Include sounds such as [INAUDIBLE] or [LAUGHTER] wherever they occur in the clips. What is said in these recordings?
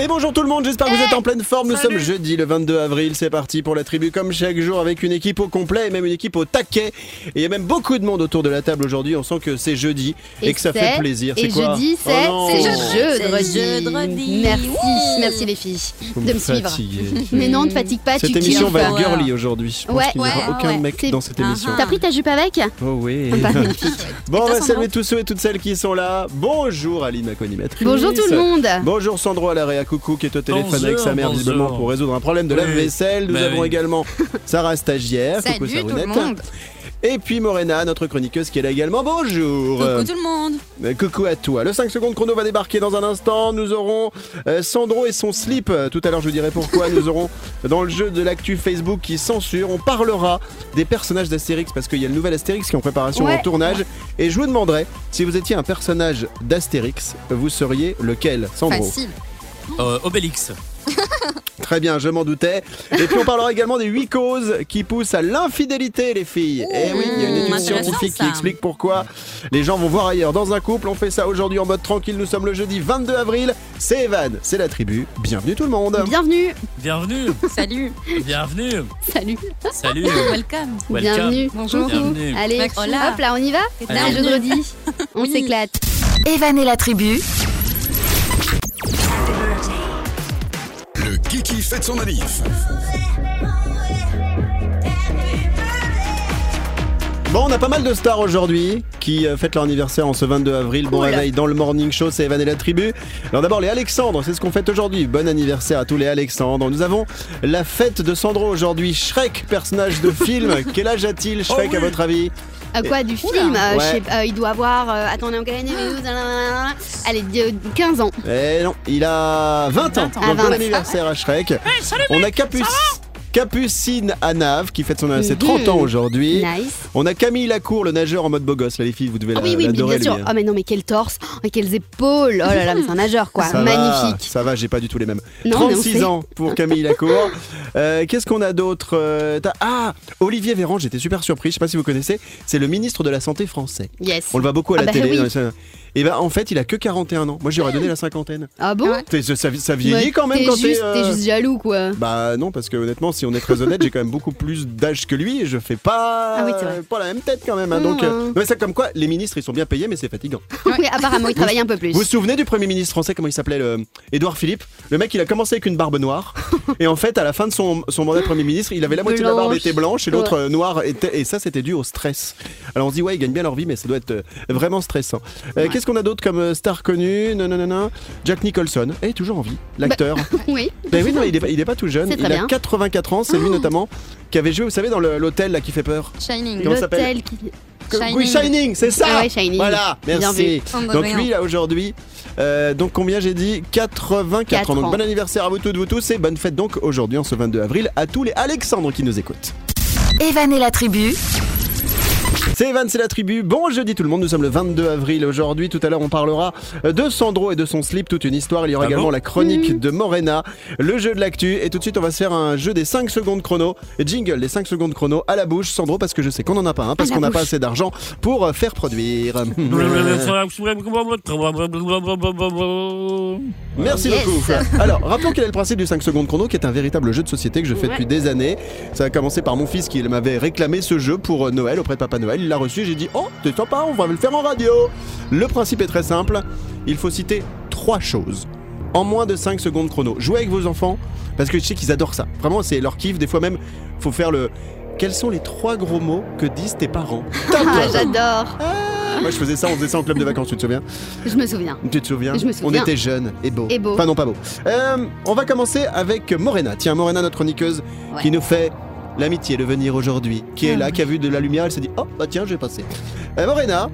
Et bonjour tout le monde, j'espère que vous êtes en pleine forme. Nous sommes jeudi le 22 avril, c'est parti pour la tribu comme chaque jour avec une équipe au complet et même une équipe au taquet. Et il y a même beaucoup de monde autour de la table aujourd'hui, on sent que c'est jeudi et, que ça fait plaisir. Et C'est quoi jeudi, Oh c'est non. C'est jeudi. jeudi. Merci, merci les filles Vous de me suivre. fatiguez. Mais non, ne fatigue pas, Cette tu émission va être girly aujourd'hui. Je pense Ouais, qu'il n'y aura ouais, aucun ouais. mec C'est- dans cette émission. T'as pris ta jupe avec Oh oui. Bah, magnifique. [LAUGHS] Bon, on va saluer tous ceux et toutes celles qui sont là. Bonjour Aline, ma co-animatrice. Bonjour tout le monde. Bonjour Sandro à l'arrêt à coucou qui est au téléphone Bonjour, avec sa mère bonjour. visiblement pour résoudre un problème de Oui. lave-vaisselle. Nous Bah avons oui. également [LAUGHS] Sarah stagiaire. coucou Salut tout le monde. Et puis Morena, notre chroniqueuse qui est là également. Bonjour. Coucou tout le monde. Euh, coucou à toi. Le 5 secondes chrono va débarquer dans un instant. Nous aurons euh, Sandro et son slip. Euh, Tout à l'heure, je vous dirai pourquoi. [LAUGHS] Nous aurons dans le jeu de l'actu Facebook qui censure. On parlera des personnages d'Astérix parce qu'il y a le nouvel Astérix qui est en préparation Ouais. en tournage. Et je vous demanderai si vous étiez un personnage d'Astérix, vous seriez lequel, Sandro? Facile. Euh, Obélix. [LAUGHS] Très bien, je m'en doutais. Et puis on parlera également des 8 causes qui poussent à l'infidélité, les filles. Et oui, il y a une étude scientifique qui explique pourquoi les gens vont voir ailleurs dans un couple. On fait ça aujourd'hui en mode tranquille. Nous sommes le jeudi 22 avril. C'est Evan, c'est la tribu. Bienvenue tout le monde. Bienvenue. Bienvenue. Salut. Bienvenue. Salut. Salut. Welcome. Welcome. Bienvenue. Bonjour. Bienvenue. Allez, hop là, on y va C'est Allez. jeudi. [LAUGHS] On Oui. s'éclate. Evan et la tribu, fête son manif. Bon, on a pas mal de stars aujourd'hui qui euh, fêtent leur anniversaire en ce 22 avril. Bon Cool. réveil dans le morning show, c'est Evan et la tribu. Alors d'abord les Alexandres, c'est ce qu'on fête aujourd'hui. Bon anniversaire à tous les Alexandres. Nous avons la fête de Sandro aujourd'hui. Shrek, personnage de film. [LAUGHS] Quel âge a-t-il Shrek Oh oui. à votre avis? À quoi du film euh, Ouais. je sais pas, euh, Il doit avoir. euh, attendez, en quelle année Allez, de- 15 ans. Eh non, il a 20 ans. Ah, Donc bon 20. anniversaire à Shrek. on a Capuc- Capucine Anave qui fête son c'est 30 Mhm. ans aujourd'hui. Nice. On a Camille Lacour, le nageur en mode beau gosse. Là, les filles, vous devez Ah la- oui, oui, bien sûr. lui. Oh, mais non, mais quel torse, oh, quelles épaules. Oh là là, mais c'est un nageur, quoi. Ça va, Magnifique. ça va, j'ai pas du tout les mêmes. Non, mais on 36 sait. ans pour Camille Lacour. Euh, Qu'est-ce qu'on a d'autre Euh, Ah, Olivier Véran, j'étais super surpris. Je sais pas si vous connaissez. C'est le ministre de la Santé français. Yes. On le voit beaucoup à Ah la bah télé. oui. Dans les scènes. Et ben en fait, il a que 41 ans. Moi, j'aurais donné la cinquantaine. Ah bon T'es- Ça, ça vieillit Ouais, quand même t'es quand juste, t'es. euh, t'es juste jaloux, quoi. Bah non, parce que honnêtement, si on est très honnête, j'ai quand même beaucoup plus d'âge que lui et je fais pas, Ah oui, c'est vrai. pas la même tête quand même. hein. Donc, Mmh. euh, non, mais c'est comme quoi, les ministres ils sont bien payés, mais c'est fatigant. [LAUGHS] Oui, apparemment, il travaille un peu plus. Vous vous souvenez du premier ministre français, comment il s'appelait le... Édouard Philippe? Le mec, il a commencé avec une barbe noire [LAUGHS] et en fait, à la fin de son, son mandat de premier ministre, il avait la moitié de la barbe Blanche. était blanche et l'autre euh, noire était, et ça, c'était dû au stress. Alors on se dit ouais, ils gagnent bien leur vie, mais ça doit être euh, vraiment stressant. Euh, Qu'est-ce qu'on a d'autre comme euh, star connue Non, non, non, non. Jack Nicholson, est toujours en vie, l'acteur. [LAUGHS] Oui. Ben oui, non, il est, pas- il est pas tout jeune. C'est Il a bien. 84 ans. C'est lui notamment qui avait joué, vous savez, dans l'hôtel là qui fait peur. Shining. Comment ça s'appelle? L'hôtel qui. Que- Shining. Oui, Shining, c'est ça. Ah ouais, Shining. Voilà, merci. Donc lui là aujourd'hui, euh, donc combien j'ai dit? 84 Quatre ans. Donc bon anniversaire à vous toutes, vous tous et bonne fête donc aujourd'hui en ce 22 avril à tous les Alexandres qui nous écoutent. Evan et la tribu, C'est Evan, c'est la tribu. Bon jeudi tout le monde, nous sommes le 22 avril aujourd'hui. Tout à l'heure on parlera de Sandro et de son slip, toute une histoire. Il y aura Ah également bon la chronique de Morena, le jeu de l'actu. Et tout de suite on va se faire un jeu des 5 secondes chrono. Jingle des 5 secondes chrono à la bouche. Sandro parce que je sais qu'on n'en a pas un, parce qu'on n'a pas assez d'argent pour euh, faire produire. [LAUGHS] Merci Yes. beaucoup. Alors, rappelons quel est le principe du 5 secondes chrono, qui est un véritable jeu de société que je fais Ouais. depuis des années. Ça a commencé par mon fils qui m'avait réclamé ce jeu pour euh, Noël auprès de Papa Noël. Il l'a reçu, j'ai dit Oh, t'es sympa, on va le faire en radio. Le principe est très simple il faut citer trois choses en moins de 5 secondes chrono. Jouez avec vos enfants parce que je sais qu'ils adorent ça. Vraiment, c'est leur kiff. Des fois même, faut faire le. Quels sont les trois gros mots que disent tes parents? [LAUGHS] Ah, j'adore. Moi, je faisais ça, on faisait ça en club de vacances, tu te souviens? Je me souviens. tu te souviens? Je me On était jeunes et beaux. Et beaux. Enfin non, pas beaux. Euh, on va commencer avec Morena. Tiens, Morena, notre chroniqueuse, Ouais. qui nous fait l'amitié de venir aujourd'hui, qui est Ah là, ouais. qui a vu de la lumière, elle s'est dit, oh, bah tiens, je vais passer. Euh, Morena,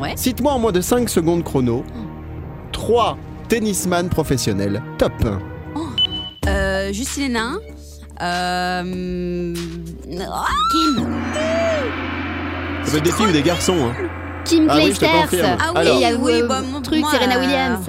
Ouais. cite-moi en moins de 5 secondes chrono, 3 tennisman professionnels. Top. Euh, Justine Hénin. Euh... ah, Kim. Ça peut être des filles ou des garçons. Hein. Kim Ah oui, je te Clijsters. confirme. Ah oui, Et il y a oui, euh, bah, mon- truc moi, Serena euh, Williams.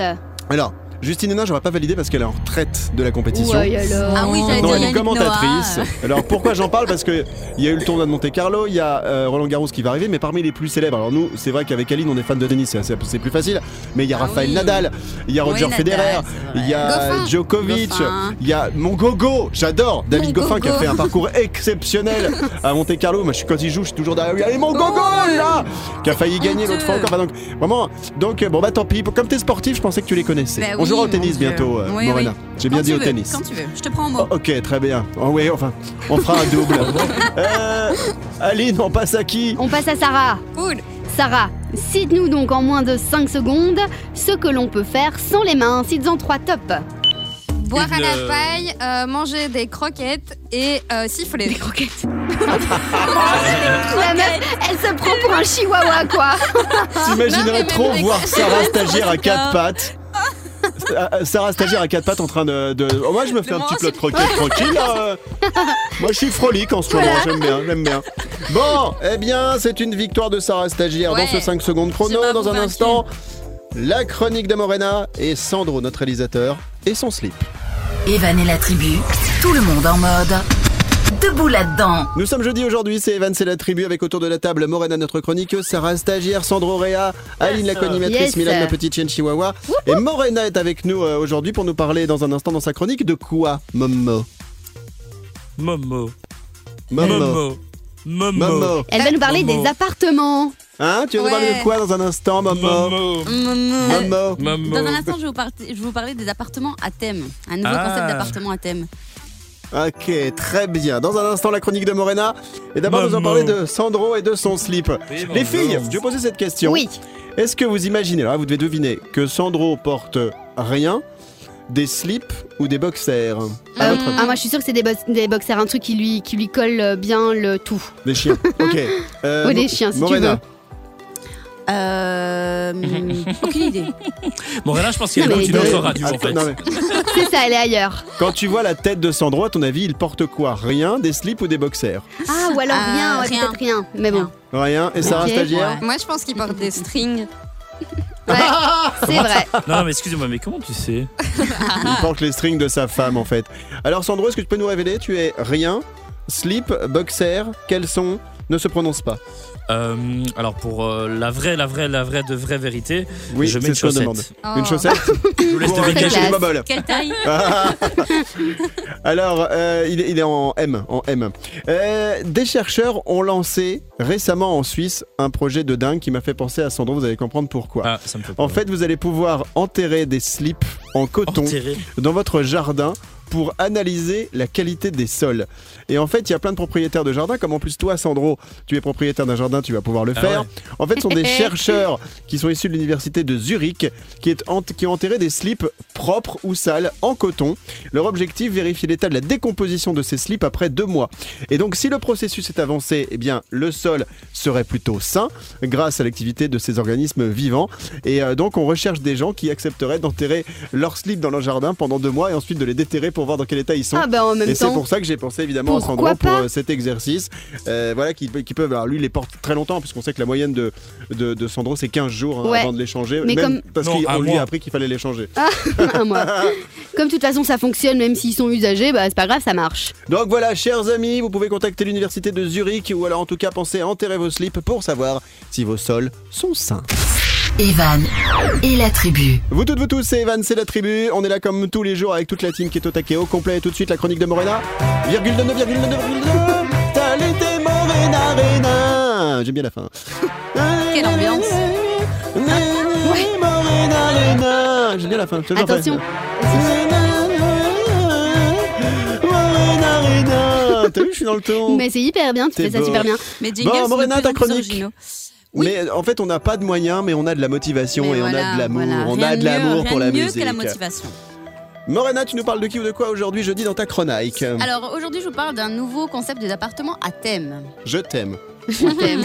Alors, Justine Hénin, j'aurais pas validé parce qu'elle est en retraite de la compétition. Ouais, alors. Ah oui, j'allais Non, dire elle est commentatrice. Noah. Alors pourquoi j'en parle? Parce qu'il y a eu le tournoi de Monte Carlo, il y a euh, Roland Garros qui va arriver, mais parmi les plus célèbres, alors nous, c'est vrai qu'avec Aline, on est fan de tennis, c'est- plus facile, mais il y a Ah Raphaël oui. Nadal, il y a Oui, Roger Nadal, Federer, il y a Goffin. Djokovic, il y a mon gogo, j'adore David Mon Goffin qui a fait un parcours exceptionnel [LAUGHS] à Monte Carlo. Moi, je suis quand il joue, je suis toujours derrière lui. Allez, mon gogo là Qui a failli gagner l'autre fois encore. Enfin, donc, vraiment, donc bon bah tant pis. Comme t'es sportif, je pensais que tu les connaissais. Bah oui, jouera au tennis Dieu. bientôt, euh, Oui, Morena. oui. J'ai bien dit au veux, tennis. Quand tu veux, je te prends en mot. Oh, ok, très bien. Oh, oui, enfin, on fera un double. [LAUGHS] Euh, Aline, on passe à qui? On passe à Sarah. Cool. Sarah, cite-nous donc en moins de 5 secondes ce que l'on peut faire sans les mains. Cite-en 3 top. Boire à la euh, paille, euh, manger des croquettes et euh, siffler. Des croquettes. [LAUGHS] La meuf, elle se prend pour un chihuahua, quoi. [LAUGHS] Mais trop voir Sarah stagiaire à quatre pattes Euh, Sarah stagiaire à quatre pattes en train de. de- Oh, moi je me fais un petit plat de croquettes tranquille. là, euh. Moi je suis frolique en ce moment, j'aime bien, j'aime bien. Bon, eh bien c'est une victoire de Sarah stagiaire dans ce 5 secondes chrono. Dans un instant, la chronique de Morena et Sandro, notre réalisateur, et son slip. Evan et la tribu, tout le monde en mode debout là-dedans. Nous sommes jeudi aujourd'hui, c'est Evan, c'est la tribu avec autour de la table Morena, notre chroniqueuse, Sarah Stagiaire, Sandro Réa, Aline la conimatrice, Yes. Milan la petite chienne chihuahua. Et Morena est avec nous euh, aujourd'hui pour nous parler dans un instant dans sa chronique de quoi, Momo? Momo. Momo. Momo. Momo. Momo. Elle va nous parler Momo. des appartements. Hein Tu vas nous parler de quoi dans un instant, Momo? Momo. Momo. Momo. Momo. Dans un instant, je vais, vous par- je vais vous parler des appartements à thème. Un nouveau Ah. concept d'appartement à thème. Ok, très bien. Dans un instant, la chronique de Morena. Et d'abord, nous allons parler de Sandro et de son slip. Oui, Les filles, je vais poser cette question. Oui. Est-ce que vous imaginez, là, vous devez deviner, que Sandro porte rien, des slips ou des boxers? À Euh, votre avis ah, moi, je suis sûre que c'est des, box- des boxers, un truc qui lui, qui lui colle euh, bien le tout. Des chiens. Ok. [LAUGHS] Euh, Ou des chiens, si tu Morena. veux. Euh, [LAUGHS] aucune idée. Bon, là, je pense qu'il y a Non, mais une les autre deux- radio, en fait. non, mais [LAUGHS] C'est ça, elle est ailleurs. quand tu vois la tête de Sandro, à ton avis, il porte quoi? Rien, des slips ou des boxers? Ah, ou alors Euh, rien, ouais, rien. peut-être rien. Mais bon, Rien. Et Sarah Ok. Stagiaire? Moi, je pense qu'il porte des strings. [LAUGHS] ouais, c'est vrai. Non, non, mais excusez-moi, mais comment tu sais? Il porte les strings de sa femme, en fait. Alors, Sandro, est-ce que tu peux nous révéler? Tu es rien, slip, boxer, caleçon ne se prononce pas. Euh, Alors, pour euh, la vraie, la vraie, la vraie de vraie vérité, Oui, je mets c'est une chaussette. Oh. Une chaussette [LAUGHS] Je vous laisse deviner. boboles. Quelle taille [LAUGHS] Alors, euh, il, est, il est en M. En M. Euh, des chercheurs ont lancé récemment en Suisse un projet de dingue qui m'a fait penser à Sandro. Vous allez comprendre pourquoi. Ah, ça me fait En fait, vous allez pouvoir enterrer des slips en coton dans votre jardin pour analyser la qualité des sols. Et en fait, il y a plein de propriétaires de jardins, comme en plus toi, Sandro, tu es propriétaire d'un jardin, tu vas pouvoir le Ah faire. ouais. En fait, ce sont des [LAUGHS] chercheurs qui sont issus de l'université de Zurich qui, est qui ont enterré des slips propres ou sales en coton. Leur objectif, vérifier l'état de la décomposition de ces slips après deux mois. Et donc, si le processus est avancé, eh bien, le sol serait plutôt sain grâce à l'activité de ces organismes vivants. Et euh, donc, on recherche des gens qui accepteraient d'enterrer leurs slips dans leur jardin pendant deux mois et ensuite de les déterrer pour voir dans quel état ils sont. Ah, bah en même Et c'est pour ça que j'ai pensé évidemment à Sandro pour euh, cet exercice. Euh, voilà, qui, qui peuvent. Alors lui, il les porte très longtemps, puisqu'on sait que la moyenne de, de, de Sandro, c'est 15 jours hein, Ouais. avant de les changer. Mais même comme- parce qu'on lui a appris qu'il fallait les changer. un [LAUGHS] mois. Comme de toute façon ça fonctionne, même s'ils sont usagés, bah c'est pas grave, ça marche. Donc voilà, chers amis, vous pouvez contacter l'université de Zurich ou alors en tout cas pensez à enterrer vos slips pour savoir si vos sols sont sains. Evan et la tribu. Vous toutes, vous tous, c'est Evan, c'est la tribu. On est là comme tous les jours avec toute la team qui est au taquet au complet. Et tout de suite, la chronique de Morena. Virgule de 9, virgule de 9, virgule de 9. T'as l'été Morena, Rena. J'aime bien la fin. Quelle ambiance. Morena, Rena. J'aime bien la fin. Attention. Morena, Rena. T'as vu, je suis dans le ton. Mais c'est hyper bien, tu C'est fais ça super bien. Mais Jingles Bon, Morena, ta chronique. Oui. Mais en fait, on n'a pas de moyens, mais on a de la motivation Mais et on a de l'amour. voilà. On a de l'amour pour la mieux musique. que la motivation. Morena, tu nous parles de qui ou de quoi aujourd'hui jeudi dans ta chronique? Alors aujourd'hui, je vous parle d'un nouveau concept d'appartement à thème. Je t'aime. Je t'aime.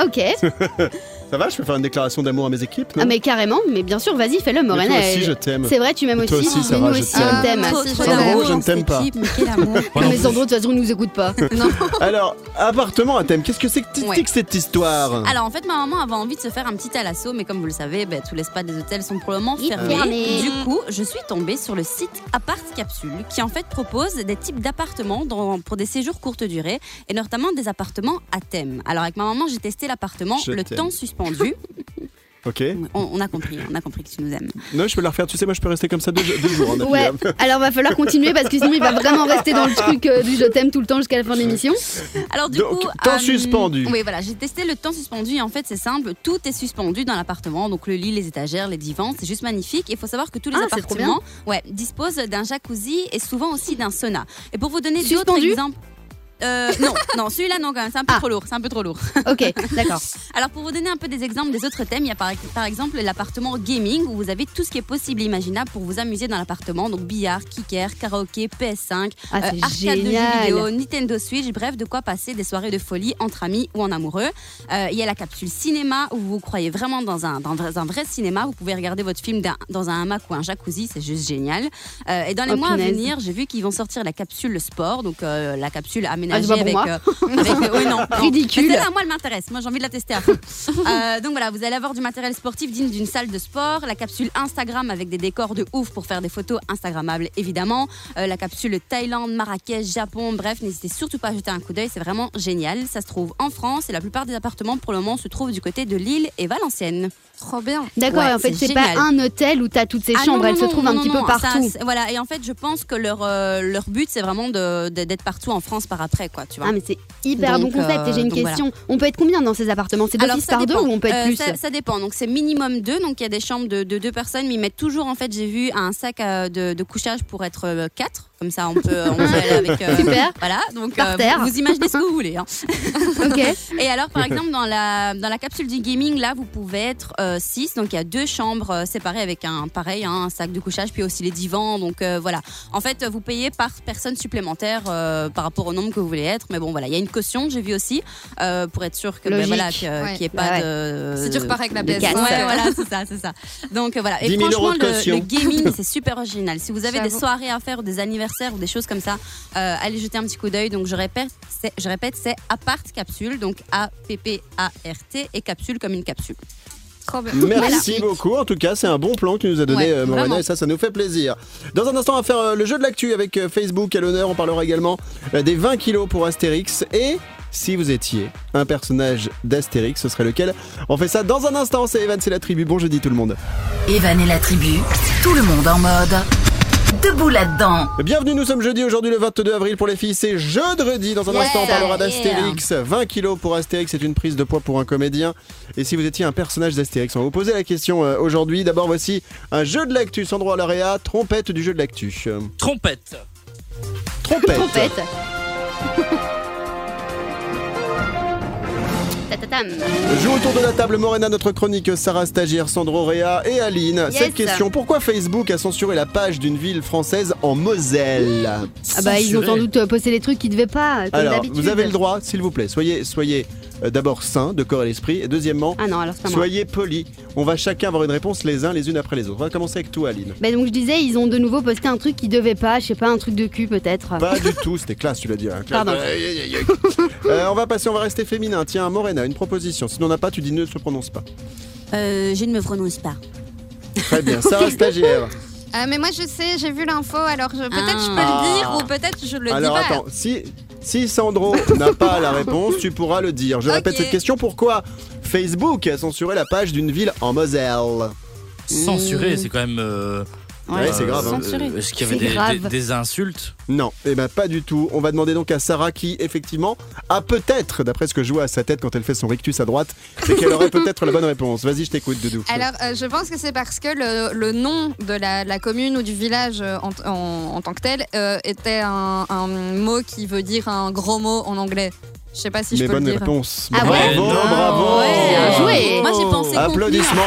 [LAUGHS] ok. [LAUGHS] Ça va, je peux faire une déclaration d'amour à mes équipes, non? Ah mais carrément, mais bien sûr, vas-y, fais-le, Mais Morena. toi aussi, elle- je t'aime. C'est vrai, tu m'aimes Toi aussi. aussi, mais Sarah, nous je aussi, t'aime. on t'aime. Sandro, je ne t'aime pas. Mais quel amour. [LAUGHS] Non, mais. Sandro, de toute façon, il nous écoute pas. [LAUGHS] Alors, appartement à thème, qu'est-ce que c'est que Ouais. cette histoire? Alors en fait, ma maman avait envie de se faire un petit thalasso, mais comme vous le savez, ben, tous les spas des hôtels sont pour le moment Ils fermés. Du coup, je suis tombée sur le site Apart Capsule, qui en fait propose des types d'appartements pour des séjours courte durée, et notamment des appartements à thème. Alors avec ma maman, j'ai testé l'appartement Le. Temps Suspendu. [LAUGHS] Ok. on, on a compris, on a compris que tu nous aimes. Non, je peux la refaire, tu sais, moi je peux rester comme ça deux, deux jours en Ouais, alors va falloir continuer parce que sinon il va vraiment rester dans le truc euh, du je t'aime tout le temps jusqu'à la fin de l'émission. Alors du Donc, coup, temps suspendu. Oui, voilà, j'ai testé le temps suspendu et en fait c'est simple, tout est suspendu dans l'appartement, donc le lit, les étagères, les divans, c'est juste magnifique. Il faut savoir que tous les Ah, appartements, ouais, disposent d'un jacuzzi et souvent aussi d'un sauna. Et pour vous donner d'autres Suspendu? exemples. Euh, non, non, celui-là non quand même, c'est un peu Ah. trop lourd, c'est un peu trop lourd. Ok, [LAUGHS] d'accord. Alors pour vous donner un peu des exemples des autres thèmes, il y a par, par exemple l'appartement gaming où vous avez tout ce qui est possible et imaginable pour vous amuser dans l'appartement, donc billard, kicker, karaoké, PS5, Ah, euh, arcade de jeux vidéo, Nintendo Switch, bref, de quoi passer des soirées de folie entre amis ou en amoureux. Euh, il y a la capsule cinéma où vous croyez vraiment dans un, dans un vrai cinéma. Vous pouvez regarder votre film dans un hamac ou un jacuzzi, c'est juste génial. Et dans les Oh, mois à venir, j'ai vu qu'ils vont sortir la capsule sport, donc la capsule aménagée pas pour avec, euh, avec- oui, non, [LAUGHS] non. Ridicule. Mais celle-là, moi, elle m'intéresse. Moi, j'ai envie de la tester à fond. [LAUGHS] Euh, donc voilà, vous allez avoir du matériel sportif digne d'une salle de sport, la capsule Instagram avec des décors de ouf pour faire des photos Instagrammables, évidemment, Euh, la capsule Thaïlande, Marrakech, Japon, bref, n'hésitez surtout pas à jeter un coup d'œil, c'est vraiment génial. Ça se trouve en France et la plupart des appartements pour le moment se trouvent du côté de Lille et Valenciennes. Trop bien. D'accord, Ouais, et en fait, c'est pas un hôtel où t'as toutes ces Ah chambres, non, elles non, se non, trouvent non, un petit non, peu partout. voilà, et en fait, je pense que leur, euh, leur but, c'est vraiment de- de- d'être partout en France par après, quoi, tu vois. Ah mais c'est hyper Donc, bon concept. Et j'ai une euh, donc question. On peut être combien dans ces appartements? C'est Alors, d'office ça par deux dépend. ou on peut être Euh, plus? ça, ça dépend. Donc c'est minimum deux. Donc il y a des chambres de, de deux personnes, mais ils mettent toujours en fait, j'ai vu un sac de, de couchage pour être quatre. Comme ça, on peut, on peut [LAUGHS] aller avec. euh, Super. Voilà. Donc Par euh, terre. vous, vous imaginez ce que vous voulez. hein. [LAUGHS] Ok. Et alors, par exemple, dans la dans la capsule du gaming, là, vous pouvez être 6 Donc il y a deux chambres euh, séparées avec un pareil, hein, un sac de couchage, puis aussi les divans. Donc euh, voilà. En fait, vous payez par personne supplémentaire euh, par rapport au nombre que vous voulez être. Mais bon, voilà, il y a une caution, j'ai vu aussi, euh, pour être sûr que ben, voilà, qu'il n'y ait pas ouais. de. Si tu repars avec la de PS5. casse. Ouais, voilà, c'est ça, c'est ça. Donc euh, voilà. Et 10 000 franchement, le, le gaming, [LAUGHS] c'est super original. Si vous avez des soirées à faire ou des anniversaires ou des choses comme ça, euh, allez jeter un petit coup d'œil. Donc je répète, c'est, je répète, c'est Apart Capsule, donc A P P A R T et capsule comme une capsule. Trop bien. Merci beaucoup. En tout cas, c'est un bon plan que tu nous as donné, Ouais, euh, Morena, et ça, ça nous fait plaisir. Dans un instant, on va faire euh, le jeu de l'actu avec euh, Facebook à l'honneur. On parlera également des 20 kilos pour Astérix. Et si vous étiez un personnage d'Astérix, ce serait lequel? On fait ça dans un instant. C'est Evan, c'est la tribu. Bon jeudi tout le monde. Evan et la tribu, tout le monde en mode debout là-dedans. Bienvenue, nous sommes jeudi aujourd'hui le 22 avril pour les filles, c'est jeudi. Dans un Yeah, instant, on parlera yeah. d'Astérix. 20 kilos pour Astérix, c'est une prise de poids pour un comédien. Et si vous étiez un personnage d'Astérix, on va vous poser la question euh, aujourd'hui. D'abord, voici un jeu de l'actu, Sandro Lauréat, trompette du jeu de l'actu. Euh, Trompette. Trompette. [LAUGHS] Joue autour de la table Morena, notre chronique, Sarah Stagiaire, Sandro Réa et Aline. Yes. Cette question, pourquoi Facebook a censuré la page d'une ville française en Moselle? Ah bah ils ont sans doute posté les trucs qu'ils devaient pas, comme Alors, d'habitude. vous avez le droit, s'il vous plaît, soyez, soyez d'abord sain de corps et d'esprit. Et deuxièmement, Ah non, alors c'est pas moi. Soyez polis. On va chacun avoir une réponse les uns les unes après les autres. On va commencer avec toi, Aline. Bah donc je disais, ils ont de nouveau posté un truc qu'ils devaient pas, je sais pas, un truc de cul peut-être. Pas du tout, c'était classe, tu l'as dit. hein. [LAUGHS] Pardon. Aïe, aïe, aïe, aïe. Euh, on va passer, on va rester féminin. Tiens, Morena, une proposition. Si on n'a pas, tu dis ne se prononce pas. Euh, je ne me prononce pas. Très bien. Sarah stagiaire. Euh, mais moi je sais, j'ai vu l'info, alors je- peut-être je peux Ah. le dire ou peut-être je le Alors dis pas. attends, si, si Sandro [LAUGHS] n'a pas la réponse, tu pourras le dire. Je répète cette question. Pourquoi Facebook a censuré la page d'une ville en Moselle? Censuré, c'est quand même. euh, Ouais, c'est grave, hein. Censuré. Est-ce qu'il y avait C'est des, grave. des- des insultes Non, eh ben pas du tout. On va demander donc à Sarah qui, effectivement, a peut-être, d'après ce que je vois à sa tête quand elle fait son rictus à droite, c'est qu'elle aurait peut-être la bonne réponse. Vas-y, je t'écoute, Doudou. Alors, euh, je pense que c'est parce que le, le nom de la, la commune ou du village euh, en, en- en tant que tel euh, était un, un mot qui veut dire un gros mot en anglais. Je sais pas si je Mais peux le bonne dire. réponse. Ah bravo, ouais, non. bravo. Ouais, bien joué. Moi, j'ai pensé contenu, Applaudissements.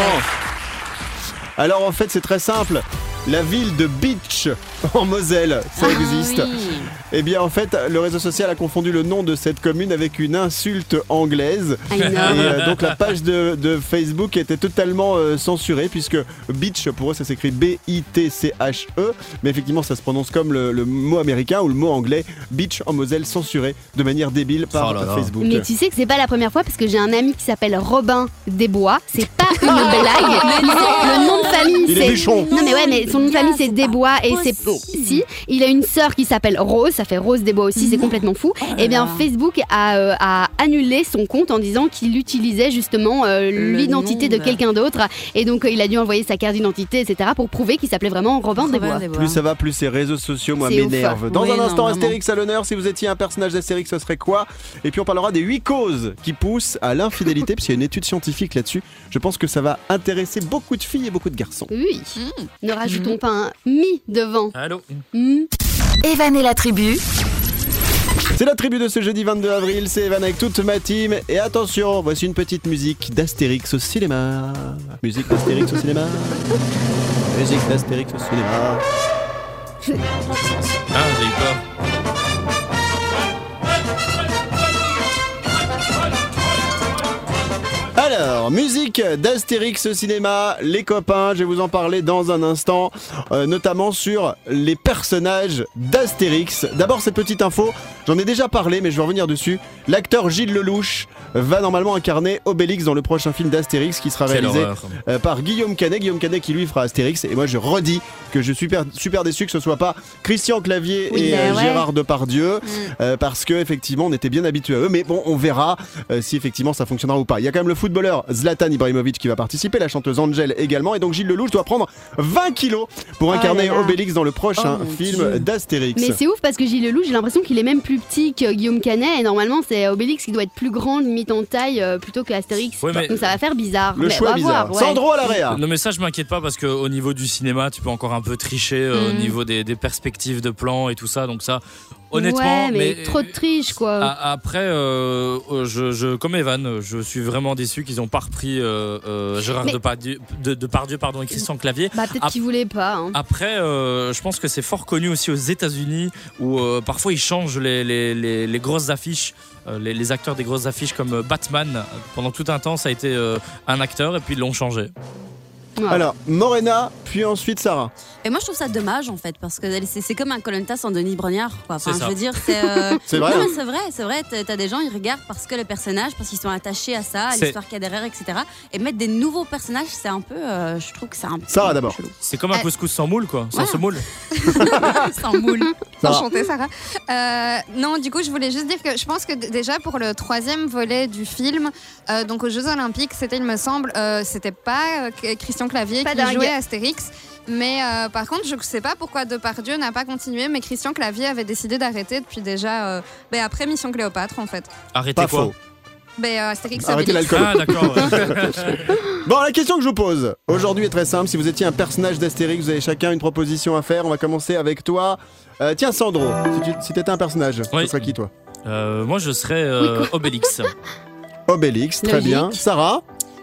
en Alors en fait, c'est très simple. La ville de Beach en Moselle, ça Ah existe. oui. Eh bien, en fait, le réseau social a confondu le nom de cette commune avec une insulte anglaise. Et euh, donc la page de, de Facebook était totalement euh, censurée puisque beach pour eux ça s'écrit B-I-T-C-H-E E, mais effectivement ça se prononce comme le, le mot américain ou le mot anglais beach en Moselle censuré de manière débile par Oh là là. Facebook. Mais tu sais que c'est pas la première fois parce que j'ai un ami qui s'appelle Robin Desbois. C'est pas une blague. [LAUGHS] Le nom de famille Il est c'est. Non mais ouais mais son nom de famille c'est Desbois et c'est si il a une sœur qui s'appelle Rose, ça fait Rose Desbois aussi, c'est complètement fou. Et bien là. Facebook a, euh, a annulé son compte en disant qu'il utilisait justement euh, l'identité de quelqu'un d'autre et donc euh, il a dû envoyer sa carte d'identité etc pour prouver qu'il s'appelait vraiment Robin Desbois. Plus ça va, plus ces réseaux sociaux, moi, m'énervent. Dans Oui, un non, instant. Astérix à l'honneur. Si vous étiez un personnage d'Astérix, ce serait quoi? Et puis on parlera des 8 causes qui poussent à l'infidélité, parce qu'il y a une étude scientifique là-dessus. Je pense que ça va intéresser beaucoup de filles et beaucoup de garçons. Oui. Ne rajoutons pas un mi devant. Allô Hmm. Evan et la tribu, C'est la tribu de ce jeudi 22 avril, c'est Evan avec toute ma team. Et attention, voici une petite musique d'Astérix au cinéma. Musique d'Astérix au cinéma. Musique d'Astérix au cinéma. Ah, j'ai eu peur. Alors, musique d'Astérix au cinéma, les copains, je vais vous en parler dans un instant, euh, notamment sur les personnages d'Astérix. D'abord, cette petite info, j'en ai déjà parlé, mais je vais revenir dessus. L'acteur Gilles Lelouch va normalement incarner Obélix dans le prochain film d'Astérix qui sera réalisé euh, par Guillaume Canet. Guillaume Canet qui lui fera Astérix. Et moi, je redis que je suis super, super déçu que ce soit pas Christian Clavier Oui, et bah euh, ouais. Gérard Depardieu, euh, parce que effectivement, on était bien habitués à eux. Mais bon, on verra euh, si effectivement ça fonctionnera ou pas. Il y a quand même le footballeur Zlatan Ibrahimovic qui va participer, la chanteuse Angel également. Et donc Gilles Lelouch doit prendre 20 kilos pour Oh incarner là là. Obélix dans le prochain Oh film d'Astérix. Mais c'est ouf parce que Gilles Lelouch, j'ai l'impression qu'il est même plus petit que Guillaume Canet et normalement c'est Obélix qui doit être plus grand, limite en taille, euh, plutôt que Astérix. Ouais, mais- Donc ça va faire bizarre. Le Mais choix on est va bizarre. voir, ouais. Sandro à l'area. Non mais ça je m'inquiète pas parce qu'au niveau du cinéma tu peux encore un peu tricher euh, au Mm. niveau des, des perspectives de plans et tout ça donc ça honnêtement Ouais, mais, trop de triche quoi. a- après euh, euh, je, je- comme Evan je suis vraiment déçu qu'ils ont pas repris euh, euh, Gérard Mais- Depardieu, de, Depardieu, pardon et Christian Clavier Bah peut-être Ah. qu'il voulait pas. hein. Après, je pense que c'est fort connu aussi aux États-Unis où parfois ils changent les, les- les- les grosses affiches. les, les acteurs des grosses affiches comme Batman, pendant tout un temps, ça a été un acteur et puis ils l'ont changé. Ouais. Alors, Morena, puis ensuite Sarah. Et moi, je trouve ça dommage en fait, parce que c'est comme un Colontas en Denis Brognard. Quoi. Enfin, C'est je veux dire, c'est. euh, [LAUGHS] C'est vrai, Non, hein mais c'est vrai, c'est vrai. T'as des gens, ils regardent parce que le personnage, parce qu'ils sont attachés à ça, à l'histoire qu'il y a derrière, etc. Et mettre des nouveaux personnages, c'est un peu. euh, je trouve que c'est un peu. Sarah, d'abord. C'est comme un Euh, couscous sans moule, quoi, sans Ouais. semoule. [LAUGHS] Sans moule. Sarah. Enchantée, Sarah. Euh, non, du coup, je voulais juste dire que je pense que déjà pour le troisième volet du film, euh, donc aux Jeux Olympiques, c'était, il me semble, euh, c'était pas euh, que- Christian Clavier Pas qui dingue. jouait Astérix. Mais euh, par contre, je ne sais pas pourquoi Depardieu n'a pas continué, mais Christian Clavier avait décidé d'arrêter depuis déjà euh, ben, après Mission Cléopâtre en fait. Arrêtez Pas quoi faux. Ben, euh, Astérix Arrêtez l'alcool. Ah d'accord. [LAUGHS] Bon, la question que je vous pose aujourd'hui est très simple. Si vous étiez un personnage d'Astérix, vous avez chacun une proposition à faire. On va commencer avec toi. Euh, tiens, Sandro, si tu si t'étais un personnage, Oui. ce serait qui toi? Euh, moi je serais euh, Oui, Obélix. Obélix, très Logique. bien. Sarah?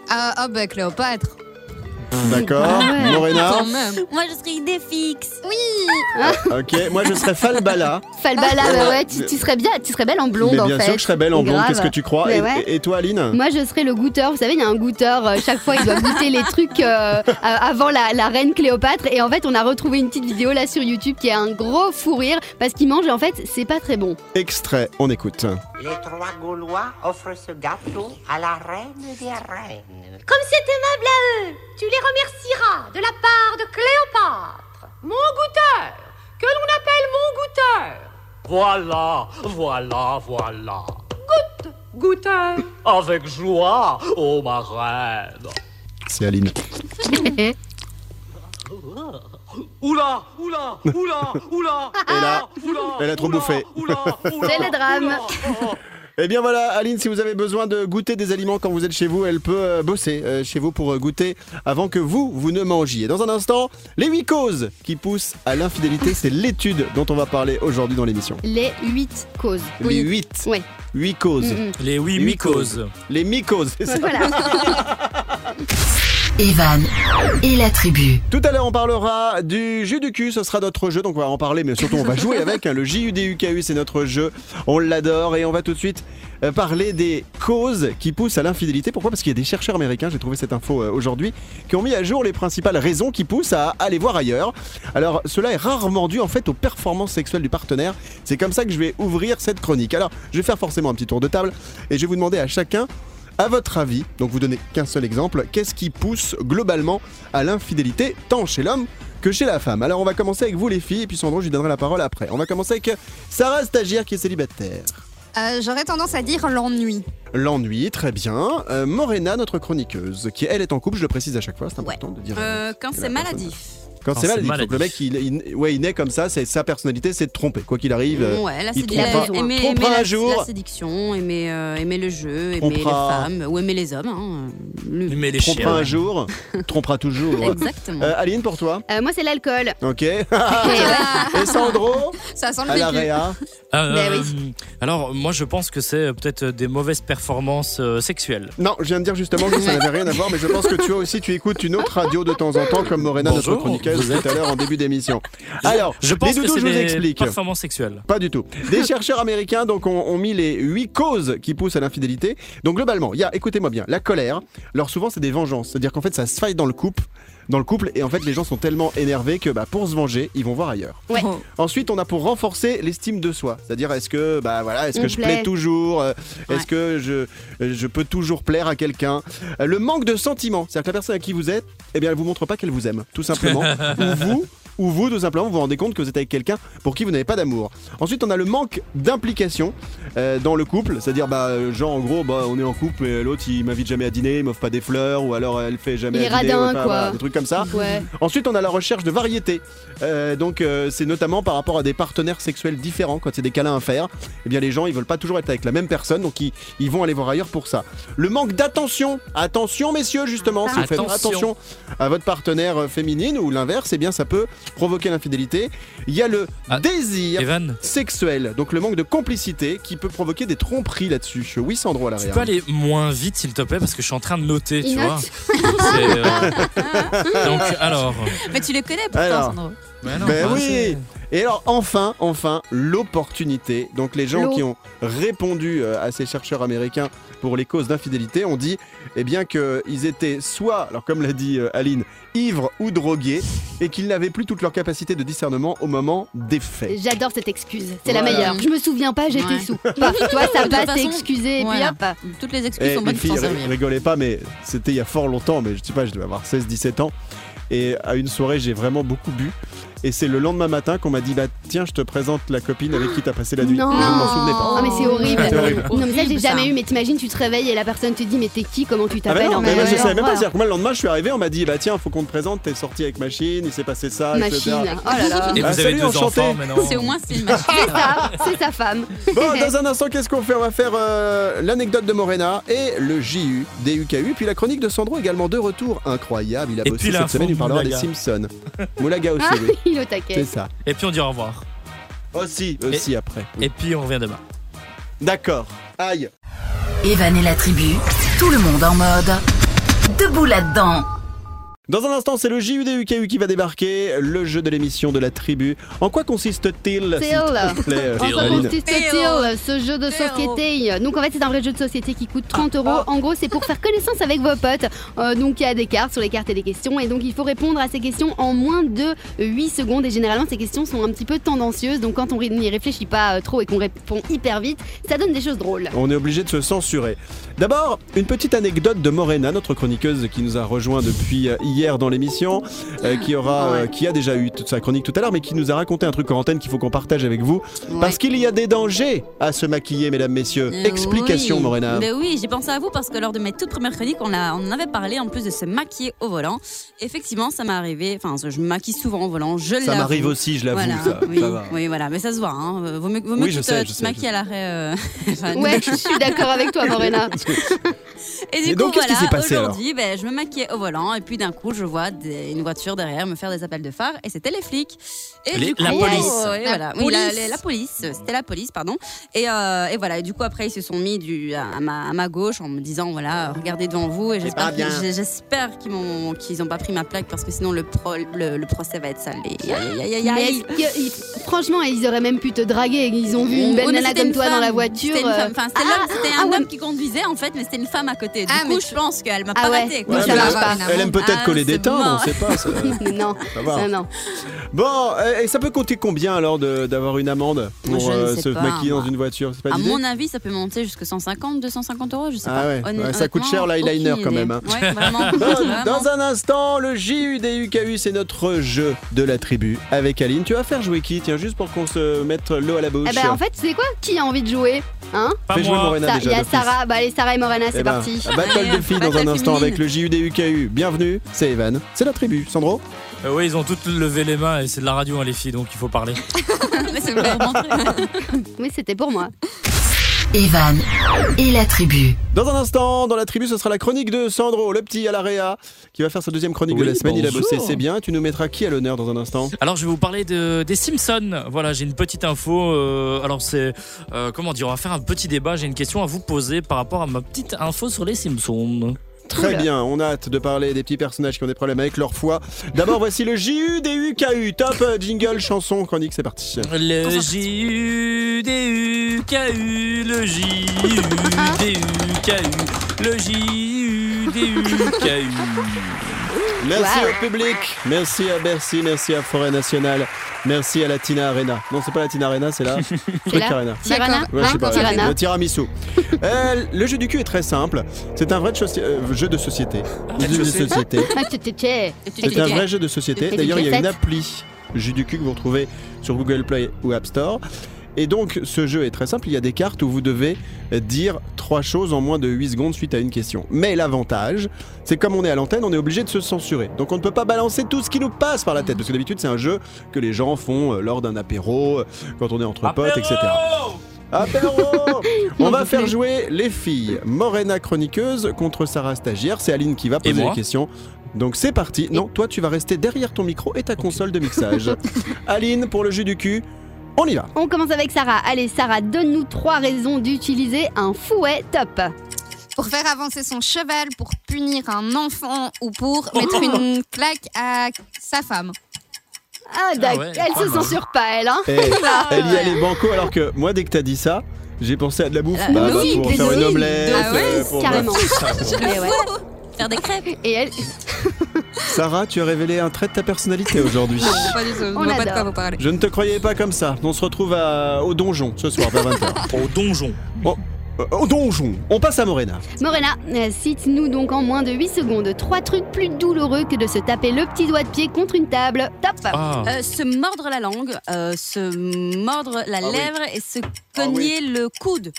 Ah, ah, ben, Cléopâtre. D'accord. Ah ouais. Morena. Moi, je serais idée fixe. Ok. Moi, je serais Falbala. Falbala, bah ouais, tu, tu serais bien, tu serais belle en blonde Mais en bien fait. sûr que je serais belle en blonde. Grave. Qu'est-ce que tu crois? Mais et, ouais. et- et toi, Aline? Moi, je serais le goûteur. Vous savez, il y a un goûteur. euh, chaque fois, il doit goûter les trucs euh, euh, avant la, la reine Cléopâtre. Et en fait, on a retrouvé une petite vidéo là sur YouTube qui est un gros fou rire parce qu'il mange. Et en fait, c'est pas très bon. Extrait, on écoute. Les trois Gaulois offrent ce gâteau à la reine des reines. Comme c'est aimable à eux, tu les remercieras de la part de Cléopâtre, mon goûteur, que l'on appelle mon goûteur. Voilà, voilà, voilà. Goûteur. [LAUGHS] Avec joie, ô ma reine. C'est Aline. [LAUGHS] Oula, oula, oula, oula. Et là, oula, elle a trop oula, bouffé. oula, oula, [LAUGHS] C'est le drame. oula, oh. Eh bien voilà, Aline, si vous avez besoin de goûter des aliments quand vous êtes chez vous, elle peut euh, bosser euh, chez vous pour euh, goûter avant que vous, vous ne mangiez. Dans un instant, les 8 causes qui poussent à l'infidélité, c'est l'étude dont on va parler aujourd'hui dans l'émission. Les 8 causes. Les 8. Ouais. 8 causes. Mm. Les oui Huit mycoses. Les c'est ça. Voilà. [LAUGHS] Evan et la tribu. Tout à l'heure, on parlera du jus du cul, ce sera notre jeu, donc on va en parler, mais surtout on va jouer avec. hein. Le JUDUKU, c'est notre jeu, on l'adore, et on va tout de suite euh, parler des causes qui poussent à l'infidélité. Pourquoi? Parce qu'il y a des chercheurs américains, j'ai trouvé cette info euh, aujourd'hui, qui ont mis à jour les principales raisons qui poussent à aller voir ailleurs. Alors, cela est rarement dû en fait aux performances sexuelles du partenaire. C'est comme ça que je vais ouvrir cette chronique. Alors, je vais faire forcément un petit tour de table, et je vais vous demander à chacun à votre avis, donc vous donnez qu'un seul exemple, qu'est-ce qui pousse globalement à l'infidélité, tant chez l'homme que chez la femme? Alors on va commencer avec vous les filles, et puis Sandro, je lui donnerai la parole après. On va commencer avec Sarah Stagiaire qui est célibataire. Euh, J'aurais tendance à dire l'ennui. L'ennui, très bien. Euh, Morena, notre chroniqueuse, qui elle est en couple, je le précise à chaque fois, c'est important de dire. Euh, quand que c'est maladif. Quand, c'est c'est maladif, donc maladif. le mec, il, il- ouais, il naît comme ça, c'est sa personnalité, c'est de tromper, quoi qu'il arrive. euh, Ouais, la, il trompera- la- aimer, trompera aimer un la, jour. la séduction, aimer, euh, aimer le jeu, aimer Trompera- les femmes, ou aimer les hommes. hein. Le- Mais les trompera chiens. un jour, [LAUGHS] trompera toujours. Exactement. Euh, Aline, pour toi Euh, moi, c'est l'alcool. Ok. [LAUGHS] Et Sandro Ça sent À le la réa Euh, Ben euh, Alors, moi, je pense que c'est peut-être des mauvaises performances euh, sexuelles. Non, je viens de dire justement que ça n'avait rien à voir, mais je pense que toi aussi tu écoutes une autre radio de temps en temps, comme Morena, notre chroniqueuse, vous êtes- tout à l'heure en début d'émission. Alors, Je pense les que doudous, c'est je vous des explique. performances sexuelles. Pas du tout. Des [LAUGHS] chercheurs américains donc ont, ont mis les huit causes qui poussent à l'infidélité. Donc globalement, il y a, écoutez-moi bien, la colère. Alors souvent c'est des vengeances, c'est-à-dire qu'en fait ça se faille dans le couple, dans le couple, et en fait les gens sont tellement énervés que bah, pour se venger, ils vont voir ailleurs. Ouais. Oh. Ensuite, on a pour renforcer l'estime de soi, c'est-à-dire est-ce que bah voilà, est-ce que je plais toujours, euh, est-ce Ouais. que je je peux toujours plaire à quelqu'un? Euh, Le manque de sentiments, c'est-à-dire que la personne à qui vous êtes, eh bien elle vous montre pas qu'elle vous aime, tout simplement. [LAUGHS] ou vous ou vous, tout simplement, vous vous rendez compte que vous êtes avec quelqu'un pour qui vous n'avez pas d'amour. Ensuite, on a le manque d'implication euh, dans le couple, c'est-à-dire, bah, euh, genre, en gros, bah, on est en couple et l'autre, il m'invite jamais à dîner, il m'offre pas des fleurs, ou alors elle fait jamais Il est à dîner, radin, enfin, quoi. voilà, des trucs comme ça. Ouais. Ensuite, on a la recherche de variété. Euh, donc, euh, c'est notamment par rapport à des partenaires sexuels différents. Quand a des câlins à faire, eh bien, les gens, ils veulent pas toujours être avec la même personne, donc ils, ils vont aller voir ailleurs pour ça. Le manque d'attention. Attention, messieurs, justement, si vous faites Attention. attention à votre partenaire euh, féminine ou l'inverse, eh bien, ça peut provoquer l'infidélité. Il y a le Ah, désir Evan, sexuel, donc le manque de complicité qui peut provoquer des tromperies là-dessus. Oui, Sandro à tu l'arrière. peux aller moins vite, s'il te plaît, parce que je suis en train de noter, Il tu vois. note. Euh, [LAUGHS] Donc, alors. Mais tu les connais pourtant, Alors. Sandro. Mais non, Ben bah, oui Et alors enfin, enfin, l'opportunité. Donc les gens qui ont répondu euh, à ces chercheurs américains pour les causes d'infidélité ont dit eh bien qu'ils étaient soit, alors comme l'a dit euh, Aline, ivres ou drogués et qu'ils n'avaient plus toute leur capacité de discernement au moment des faits. J'adore cette excuse. C'est la meilleure. Je me souviens pas, j'étais Ouais. sous. Paf, toi, ça [LAUGHS] passe, t'es excusé, et voilà. puis hop. Toutes les excuses Eh, sont bonnes pour rigolez pas, mais c'était il y a fort longtemps, mais je sais pas, je devais avoir 16-17 ans. Et à une soirée, j'ai vraiment beaucoup bu. Et c'est le lendemain matin qu'on m'a dit bah tiens, je te présente la copine avec qui t'as passé la nuit. Non. Je ne m'en souvenais pas. Ah, mais c'est horrible. C'est horrible. Non, mais ça, j'ai jamais ça. eu. Mais t'imagines, tu te réveilles et la personne te dit, mais t'es qui? Comment tu Ah bah t'appelles? non, Non, mais je savais même pas. C'est-à-dire que moi, le lendemain, je suis arrivé, on m'a dit bah tiens, faut qu'on te présente, t'es sorti avec machine, il s'est passé ça, Machine. etc. Oh là là. Et vous Ah, avez salut, deux enchanté. enfants maintenant. C'est au moins c'est une machine. C'est ça, c'est sa femme. Bon, dans un instant, qu'est-ce qu'on fait? On va faire euh, l'anecdote de Morena et le JU, DUKU, puis la chronique de Sandro également de retour. Incroyable, il a Et bossé cette semaine, il parlera des Moulaga. Simpsons. Moulaga aussi, Ah, oui. Il est au C'est ça. Et puis on dit au revoir. Aussi, aussi après. Oui. Et puis on revient demain. D'accord. Aïe. Evan et la tribu, tout le monde en mode debout là-dedans. Dans un instant, c'est le JUDUKU qui va débarquer, le jeu de l'émission de la tribu. En quoi consiste-t-il s'il te plaît, En quoi consiste-t-il ce jeu de société? Donc en fait c'est un vrai jeu de société qui coûte 30 euros. En gros c'est pour faire connaissance avec vos potes. Euh, donc il y a des cartes, sur les cartes et des questions. Et donc il faut répondre à ces questions en moins de 8 secondes. Et généralement ces questions sont un petit peu tendancieuses. Donc quand on n'y réfléchit pas euh, trop et qu'on répond hyper vite, ça donne des choses drôles. On est obligé de se censurer. D'abord, une petite anecdote de Morena, notre chroniqueuse qui nous a rejoint depuis euh, hier dans l'émission, euh, qui aura, euh, qui a déjà eu toute sa chronique tout à l'heure, mais qui nous a raconté un truc en antenne qu'il faut qu'on partage avec vous, parce qu'il y a des dangers à se maquiller, mesdames, messieurs. Euh, Explication, oui. Morena. Mais oui, j'ai pensé à vous parce que lors de mes toutes premières chroniques, on, a, on en avait parlé en plus de se maquiller au volant. Effectivement, ça m'est arrivé. Enfin, je me maquille souvent au volant. Je Ça m'arrive aussi, je l'avoue. Voilà, ça, oui, ça va. oui, voilà, mais ça se voit. Hein. Vaut mieux, vaut mieux Oui, que je tu te, sais, tu je te sais, maquilles je à l'arrêt. euh, [LAUGHS] enfin, Ouais, je suis d'accord avec toi Morena. [LAUGHS] Et du Et coup, donc, qu'est-ce qui voilà, s'est passé, alors aujourd'hui, ben, je me maquillais au volant et puis d'un coup, je vois des- une voiture derrière me faire des appels de phare et c'était les flics. Et Les- du coup, la police. ouais, La voilà. Oui, la, police. la police, c'était la police, pardon. Et, euh, et voilà, et du coup, après, ils se sont mis du, à, ma, à ma gauche en me disant voilà, regardez devant vous. Et j'espère bien. qu'ils j'espère qu'ils m'ont qu'ils ont pas pris ma plaque parce que sinon, le, pro- le, le procès va être ils- franchement, ils auraient même pu te draguer. Ils ont vu une belle Oui, nana comme une toi dans la voiture. C'était une euh, femme. Enfin, c'était ah, l'homme- c'était ah un ouais. homme qui conduisait en fait, mais c'était une femme à côté. Du Ah, mais coup, tu- je pense qu'elle m'a Ah pas ouais. raté. quoi. Ouais, Ouais, ça mais marche elle- pas. Elle aime peut-être Ah, coller des timbres, on sait pas. ça. [LAUGHS] non, Ça va. non, non. Bon, et ça peut coûter combien alors de- d'avoir une amende pour euh, se pas, maquiller dans une voiture? Pas À mon avis, ça peut monter jusqu'à 150, 250 euros, je sais Ah pas. ouais, ouais, ça coûte cher, l'eyeliner, quand même, hein. Ouais, vraiment. [LAUGHS] Dans un instant, le JUDUKU, c'est notre jeu de la tribu avec Aline. Tu vas faire jouer qui? Tiens, juste pour qu'on se mette l'eau à la bouche. Eh ben, en fait, c'est quoi? Qui a envie de jouer Hein? Fais jouer. Morena Ça, déjà. Il y a. Sarah. Bah, allez, Sarah et Morena, c'est Eh ben, parti. Battle de filles dans un instant avec le JUDUKU. Bienvenue, c'est Evan. C'est la tribu. Sandro Euh, oui, ils ont toutes levé les mains et c'est de la radio, hein, les filles, donc il faut parler. [LAUGHS] Mais c'est pour. [LAUGHS] Oui, c'était pour moi. Evan et la tribu. Dans un instant, dans la tribu, ce sera la chronique de Sandro, le petit à la Réa, qui va faire sa deuxième chronique de la semaine. Il a bossé, c'est bien. Tu nous mettras qui à l'honneur dans un instant? Alors, je vais vous parler de, des Simpsons. Voilà, j'ai une petite info. euh, alors, c'est. euh, comment dire On va faire un petit débat. J'ai une question à vous poser par rapport à ma petite info sur les Simpsons. Très bien, on a hâte de parler des petits personnages qui ont des problèmes avec leur foi. D'abord, voici le JUDUKU. Top euh, jingle, chanson, chronique, c'est parti. Le J-U-D-U-K-U, le J-U-D-U-K-U, le J-U-D-U-K-U. Merci Wow. au public, merci à Bercy, merci à Forêt Nationale, merci à la Tina Arena. Non, c'est pas la Tina Arena, c'est la [LAUGHS] Truc Arena. Tirana Ouais, pas, Tirana. le tiramisu. Euh, le jeu du cul est très simple. C'est un vrai euh, jeu de société. [LAUGHS] Jeu de Société. [LAUGHS] C'est un vrai jeu de société. D'ailleurs, il y a une appli jeu du cul que vous retrouvez sur Google Play ou App Store. Et donc, ce jeu est très simple. Il y a des cartes où vous devez dire trois choses en moins de 8 secondes suite à une question. Mais l'avantage, c'est comme on est à l'antenne, on est obligé de se censurer. Donc, on ne peut pas balancer tout ce qui nous passe par la tête. Parce que d'habitude, c'est un jeu que les gens font euh, lors d'un apéro, euh, quand on est entre potes, etc. Apéro [LAUGHS] On va faire jouer les filles. Morena chroniqueuse contre Sarah stagiaire. C'est Aline qui va poser les questions. Donc c'est parti. Non, toi tu vas rester derrière ton micro et ta console de mixage. [LAUGHS] Aline pour le jus du cul. On y va. On commence avec Sarah. Allez, Sarah, donne-nous trois raisons d'utiliser un fouet top. Pour faire avancer son cheval, pour punir un enfant ou pour mettre une claque à sa femme. Ah, d'accord. ouais, elle se censure pas, elle, hein Eh, [LAUGHS] elle y allait banco alors que moi dès que t'as dit ça, j'ai pensé à de la bouffe. Euh, Bah, bah, pour mais faire une oui, omelette. Ah ouais, euh, pour- Carrément. ouais. [LAUGHS] Faire des crêpes. Et elle, Sarah, tu as révélé un trait de ta personnalité aujourd'hui. Pas du tout, je On vois pas de adore. quoi vous parlez. Je ne te croyais pas comme ça. On se retrouve à- au donjon ce soir vers 20h. Au donjon. Euh, au donjon. On passe à Morena. Morena, euh, cite-nous donc en moins de 8 secondes trois trucs plus douloureux que de se taper le petit doigt de pied contre une table. Top Ah. Euh, se mordre la langue, euh, se mordre la oui. lèvre et se cogner le coude.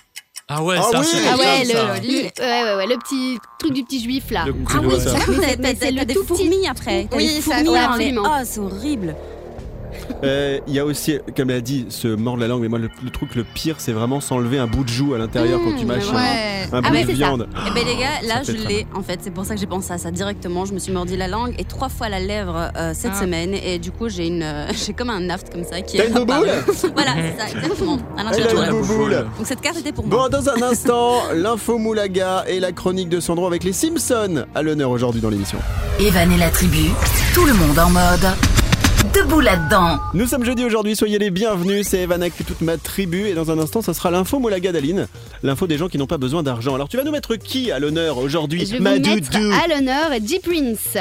Ah ouais, Ah ça, oui. c'est Ah ouais, le, le- ouais, ouais, ouais, le petit truc du petit juif là. Le Ah oui, ça. mais t'as c'est le tout petit- fourmis après. Oui, ça- ouais, absolument. Ah, c'est horrible. Euh, Il y a aussi, comme elle a dit, se mordre la langue. Mais moi, le, le truc le pire, c'est vraiment s'enlever un bout de joue à l'intérieur quand tu Mmh, mâches ouais. un, un Ah bout ouais, de c'est ça. viande. Eh ben les gars, là Ça je l'ai en fait, c'est pour ça que j'ai pensé à ça directement. Je me suis mordi la langue et trois fois la lèvre euh, cette Ah. semaine et du coup j'ai une, euh, [LAUGHS] j'ai comme un aft comme ça qui T'as est une bouboule Voilà, c'est ça, exactement. À l'intérieur de bouboule. Donc cette carte était pour moi. Bon, dans un instant, [LAUGHS] l'info Moulaga et la chronique de Sandro avec les Simpsons à l'honneur aujourd'hui dans l'émission. Evan et la tribu, tout le monde en mode. Debout là-dedans. Nous sommes jeudi aujourd'hui, soyez les bienvenus. C'est Evan avec toute ma tribu et dans un instant, ça sera l'info Moulaga d'Aline, l'info des gens qui n'ont pas besoin d'argent. Alors, tu vas nous mettre qui à l'honneur aujourd'hui? Je vais Ma vous mettre doudou. à l'honneur J-Prince.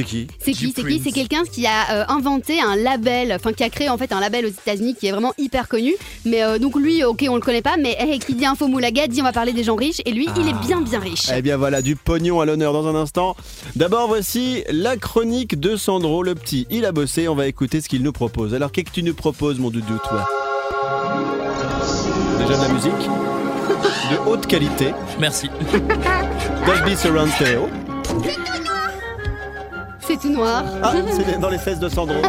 C'est qui C'est qui C'est qui. C'est quelqu'un qui a euh, inventé un label, enfin qui a créé en fait un label aux États-Unis qui est vraiment hyper connu. Mais euh, donc lui, ok, on le connaît pas, mais hey, qui dit info moulaga dit on va parler des gens riches et lui, il est bien bien riche. Eh bien voilà, du pognon à l'honneur dans un instant. D'abord, voici la chronique de Sandro le petit. Il a bossé, on va écouter ce qu'il nous propose. Alors, qu'est-ce que tu nous proposes, mon doudou, toi? Déjà de la musique? De haute qualité? Merci. Dolby Surround Stereo. C'est tout noir. Ah, c'est dans les fesses de Sandro. [LAUGHS]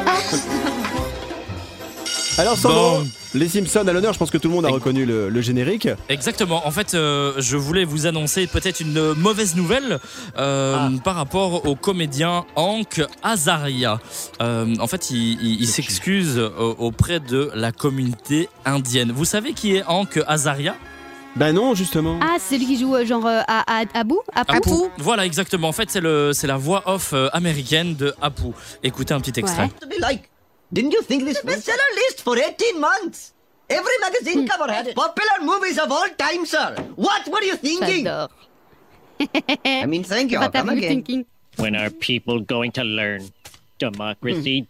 Alors Sandro, Bon. les Simpsons à l'honneur, je pense que tout le monde a reconnu le, le générique. Exactement. En fait, euh, je voulais vous annoncer peut-être une mauvaise nouvelle euh, par rapport au comédien Hank Azaria. Euh, en fait, il, il- il s'excuse auprès de la communauté indienne. Vous savez qui est Hank Azaria? Bah non, justement. Ah, c'est celui qui joue euh, genre euh, à, à, Abu? Apu? Voilà, exactement. En fait, c'est le c'est la voix off euh, américaine de Apu. Écoutez un petit extrait. to be like. Didn't you think this bestseller list for 18 months? Every magazine cover had it. Popular movies of all time, sir. What were you thinking? I mean, thank you. I'll come again. When are people going to learn democracy?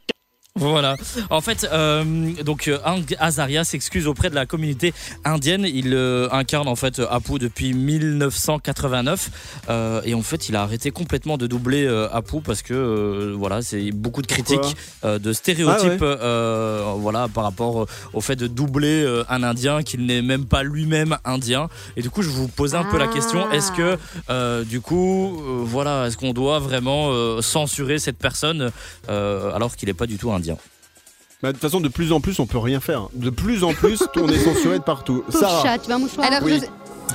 Voilà. En fait, euh, donc euh, Hank Azaria s'excuse auprès de la communauté indienne. Il euh, incarne en fait Apu depuis 1989 euh, et en fait, il a arrêté complètement de doubler euh, Apu parce que euh, voilà, c'est beaucoup de critiques, euh, de stéréotypes, Ah ouais. euh, voilà, par rapport au fait de doubler euh, un Indien qui n'est même pas lui-même indien. Et du coup, je vous posais un peu la question est-ce que euh, du coup, euh, voilà, est-ce qu'on doit vraiment euh, censurer cette personne euh, alors qu'il n'est pas du tout indien? Bah, de toute façon, de plus en plus, on peut rien faire. De plus en plus, on [LAUGHS] est censuré de partout. Sarah. chat, tu veux un mouchoir Alors, Oui.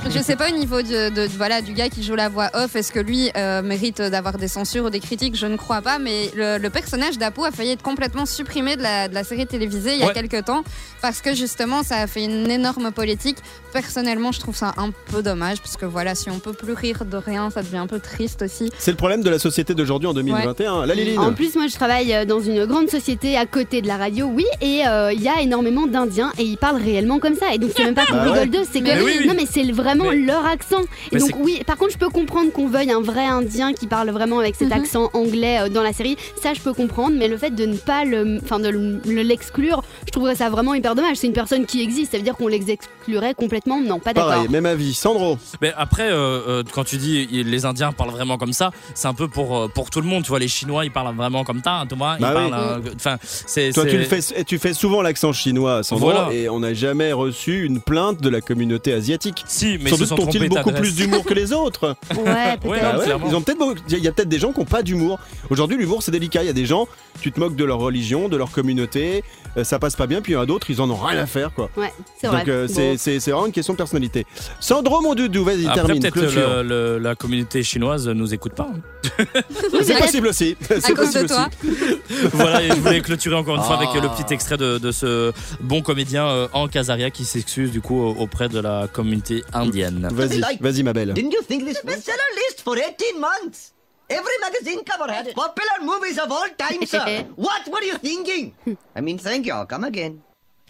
je, je sais pas au niveau de, de- voilà, du gars qui joue la voix off, est-ce que lui euh, mérite d'avoir des censures ou des critiques? Je ne crois pas, mais le, le personnage d'Apu a failli être complètement supprimé de la, de la série télévisée il y a Ouais. quelques temps parce que justement ça a fait une énorme politique. Personnellement, je trouve ça un peu dommage parce que voilà, si on peut plus rire de rien, ça devient un peu triste aussi. C'est le problème de la société d'aujourd'hui en 2021. La Liline. En plus, moi, je travaille euh, dans une grande société à côté de la radio, oui, et euh, il y a énormément d'Indiens et ils parlent réellement comme ça. Et donc, c'est même pas qu'on Bah rigole ouais. d'eux, c'est que Mais oui, oui. non, mais c'est vraiment Mais- leur accent. Et Mais donc, oui, par contre, je peux comprendre qu'on veuille un vrai Indien qui parle vraiment avec cet accent anglais euh, dans la série. Ça, je peux comprendre, mais le fait de ne pas le, enfin, de le- le- l'exclure, je trouverais ça vraiment hyper dommage. C'est une personne qui existe, ça veut dire qu'on l'exclurait complètement Non, pas d'accord. Pareil, même avis. Sandro. Mais après, euh, euh, quand tu dis les Indiens parlent vraiment comme ça, c'est un peu pour, euh, pour tout le monde. Tu vois, les Chinois, ils parlent vraiment comme ça, hein, Thomas. Ils Bah oui. parlent. euh, Enfin, c'est. Toi, c'est- tu, le fais, tu souvent l'accent chinois, Sandro, Voilà. et on n'a jamais reçu une plainte de la communauté asiatique. Si, mais Sans doute ont-ils beaucoup plus d'humour que les autres. [LAUGHS] Ouais, Ouais, peut-être. Bah ouais, ils ont peut-être beaucoup- il y a peut-être des gens qui n'ont pas d'humour. Aujourd'hui, l'humour c'est délicat. Il y a des gens, tu te moques de leur religion, de leur communauté, ça passe pas bien. Puis il y en a d'autres, ils en ont rien à faire, quoi. Ouais, c'est vrai. Donc euh, c'est- c'est c'est vraiment une question de personnalité. Sandro, mon doudou, vas-y, Après, termine, peut-être le- le- la communauté chinoise nous écoute pas. hein. [LAUGHS] C'est possible aussi. À C'est cause de possible toi. aussi. [LAUGHS] voilà, et je voulais clôturer encore une fois Ah. avec le petit extrait de, de ce bon comédien euh, Hank Azaria qui s'excuse du coup auprès de la communauté indienne. Vas-y, vas-y, ma belle. Didn't you think this list for 18 months? Every magazine cover had. [LAUGHS] Popular movies of all time, sir. What were you thinking? I mean, thank you. I'll come again.